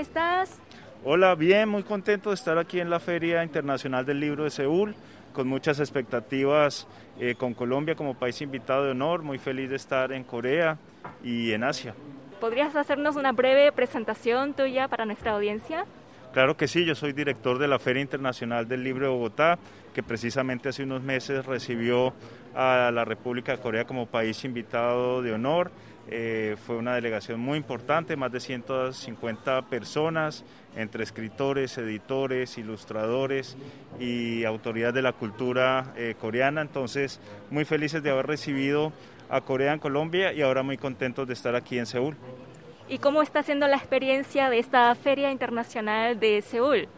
estás? Hola, bien, muy contento de estar aquí en la Feria Internacional del Libro de Seúl, con muchas expectativas eh, con Colombia como país invitado de honor, muy feliz de estar en Corea y en Asia. ¿Podrías hacernos una breve presentación tuya para nuestra audiencia? Claro que sí, yo soy director de la Feria Internacional del Libro de Bogotá, que precisamente hace unos meses recibió a la República de Corea como país invitado de honor. Eh, fue una delegación muy importante, más de 150 personas, entre escritores, editores, ilustradores y autoridades de la cultura eh, coreana. Entonces, muy felices de haber recibido a Corea en Colombia y ahora muy contentos de estar aquí en Seúl. ¿Y cómo está siendo la experiencia de esta Feria Internacional de Seúl?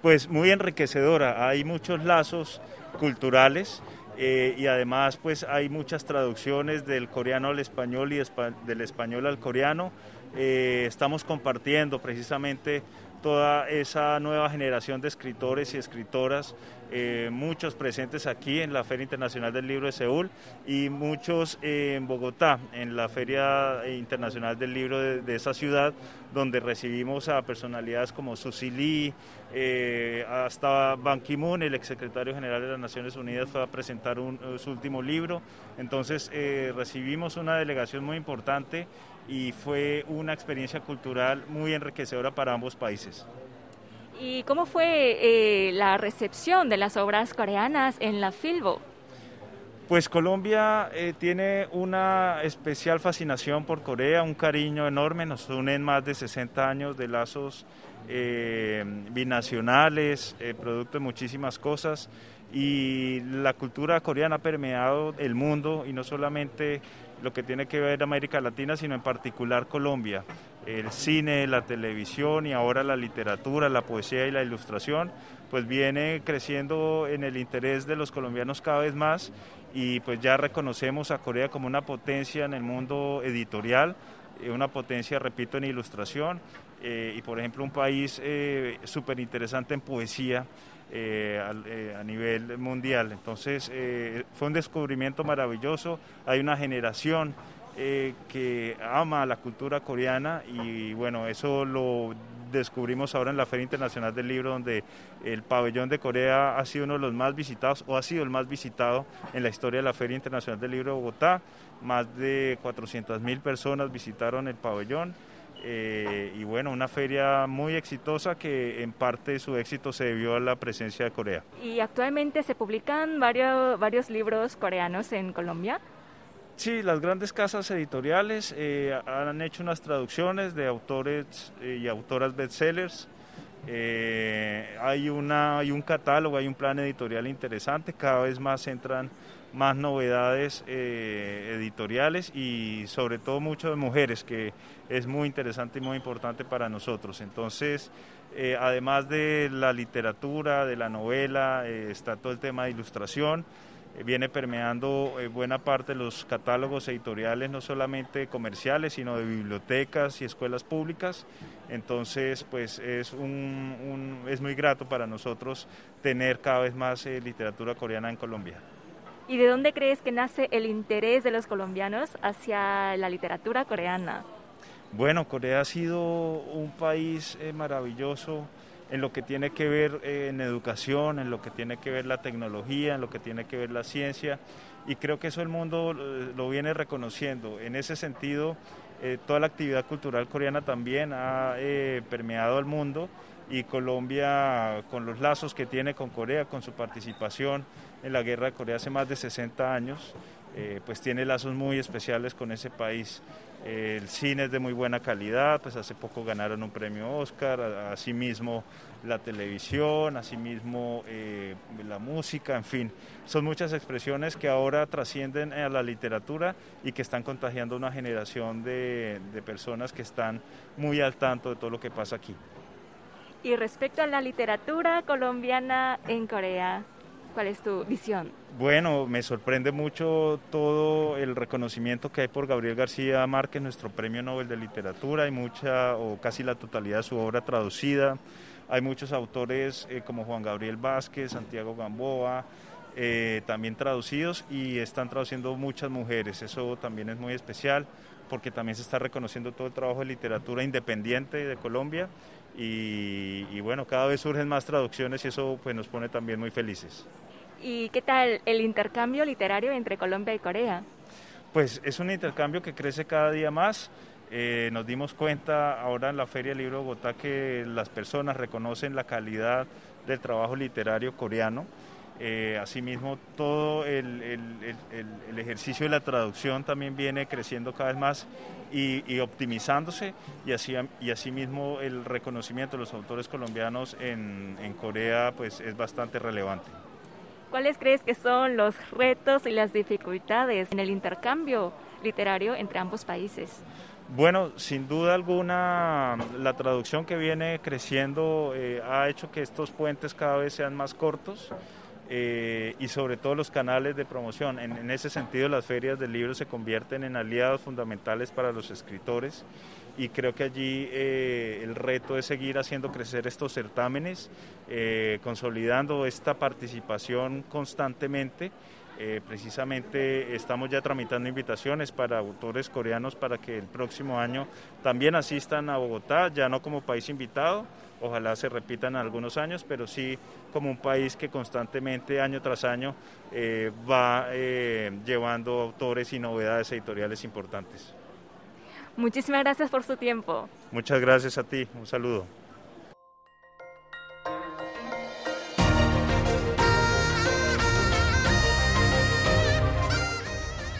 Pues muy enriquecedora, hay muchos lazos culturales eh, y además pues hay muchas traducciones del coreano al español y del español al coreano. Eh, estamos compartiendo precisamente toda esa nueva generación de escritores y escritoras, eh, muchos presentes aquí en la Feria Internacional del Libro de Seúl y muchos en Bogotá, en la Feria Internacional del Libro de, esa ciudad, donde recibimos a personalidades como Susi Lee, eh, hasta Ban Ki-moon, el exsecretario general de las Naciones Unidas, fue a presentar su último libro. Entonces eh, recibimos una delegación muy importante y fue una experiencia cultural muy enriquecedora para ambos países. ¿Y cómo fue eh, la recepción de las obras coreanas en la Filbo? Pues Colombia eh, tiene una especial fascinación por Corea, un cariño enorme, nos unen más de 60 años de lazos eh, binacionales, producto de muchísimas cosas y la cultura coreana ha permeado el mundo y no solamente lo que tiene que ver América Latina, sino en particular Colombia. El cine, la televisión y ahora la literatura, la poesía y la ilustración, pues viene creciendo en el interés de los colombianos cada vez más y pues ya reconocemos a Corea como una potencia en el mundo editorial, eh, una potencia, repito, en ilustración eh, y por ejemplo un país eh, súper interesante en poesía. Eh, eh, a, nivel mundial. Entonces fue un descubrimiento maravilloso, hay una generación que ama la cultura coreana y bueno, eso lo descubrimos ahora en la Feria Internacional del Libro, donde el pabellón de Corea ha sido uno de los más visitados o ha sido el más visitado en la historia de la Feria Internacional del Libro de Bogotá. Más de 400 mil personas visitaron el pabellón. Eh, y bueno, una feria muy exitosa que en parte su éxito se debió a la presencia de Corea. ¿Y actualmente se publican varios, varios libros coreanos en Colombia? Sí, las grandes casas editoriales eh, han hecho unas traducciones de autores eh, y autoras bestsellers. hay, una, hay un catálogo, hay un plan editorial interesante, cada vez más entran más novedades eh, editoriales y sobre todo mucho de mujeres, que es muy interesante y muy importante para nosotros. Entonces, eh, además de la literatura, de la novela, eh, está todo el tema de ilustración, viene permeando buena parte de los catálogos editoriales, no solamente comerciales, sino de bibliotecas y escuelas públicas. Entonces, pues es, un, es muy grato para nosotros tener cada vez más literatura coreana en Colombia. ¿Y de dónde crees que nace el interés de los colombianos hacia la literatura coreana? Bueno, Corea ha sido un país eh, maravilloso en lo que tiene que ver eh, en educación, en lo que tiene que ver la tecnología, en lo que tiene que ver la ciencia, y creo que eso el mundo eh, lo viene reconociendo. En ese sentido, toda la actividad cultural coreana también ha permeado al mundo y Colombia, con los lazos que tiene con Corea, con su participación en la guerra de Corea hace más de 60 años, eh, pues tiene lazos muy especiales con ese país. el cine es de muy buena calidad, pues hace poco ganaron un premio Oscar, asimismo la televisión, asimismo eh, la música, en fin, son muchas expresiones que ahora trascienden a la literatura y que están contagiando una generación de personas que están muy al tanto de todo lo que pasa aquí. Y respecto a la literatura colombiana en Corea, ¿Cuál es tu visión? Bueno, me sorprende mucho todo el reconocimiento que hay por Gabriel García Márquez, nuestro premio Nobel de Literatura. Hay mucha o casi la totalidad de su obra traducida. Hay muchos autores eh, como Juan Gabriel Vázquez, Santiago Gamboa, eh, también traducidos y están traduciendo muchas mujeres. Eso también es muy especial porque también se está reconociendo todo el trabajo de literatura independiente de Colombia y, bueno, cada vez surgen más traducciones y eso pues nos pone también muy felices. ¿Y qué tal el intercambio literario entre Colombia y Corea? Pues es un intercambio que crece cada día más. Eh, nos dimos cuenta ahora en la Feria del Libro de Bogotá que las personas reconocen la calidad del trabajo literario coreano. Eh, asimismo, todo el, ejercicio de la traducción también viene creciendo cada vez más y, optimizándose y, así, y asimismo el reconocimiento de los autores colombianos en, en Corea pues, es bastante relevante. ¿Cuáles crees que son los retos y las dificultades en el intercambio literario entre ambos países? Bueno, sin duda alguna, la traducción que viene creciendo eh, ha hecho que estos puentes cada vez sean más cortos. Eh, y sobre todo los canales de promoción. En, ese sentido, las ferias del libro se convierten en aliados fundamentales para los escritores y creo que allí eh, el reto es seguir haciendo crecer estos certámenes, consolidando esta participación constantemente eh, precisamente estamos ya tramitando invitaciones para autores coreanos para que el próximo año también asistan a Bogotá, ya no como país invitado, ojalá se repitan algunos años, pero sí como un país que constantemente, año tras año, eh, va eh, llevando autores y novedades editoriales importantes. Muchísimas gracias por su tiempo. Muchas gracias a ti, un saludo.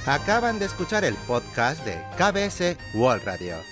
Acaban de escuchar el podcast de KBS World Radio.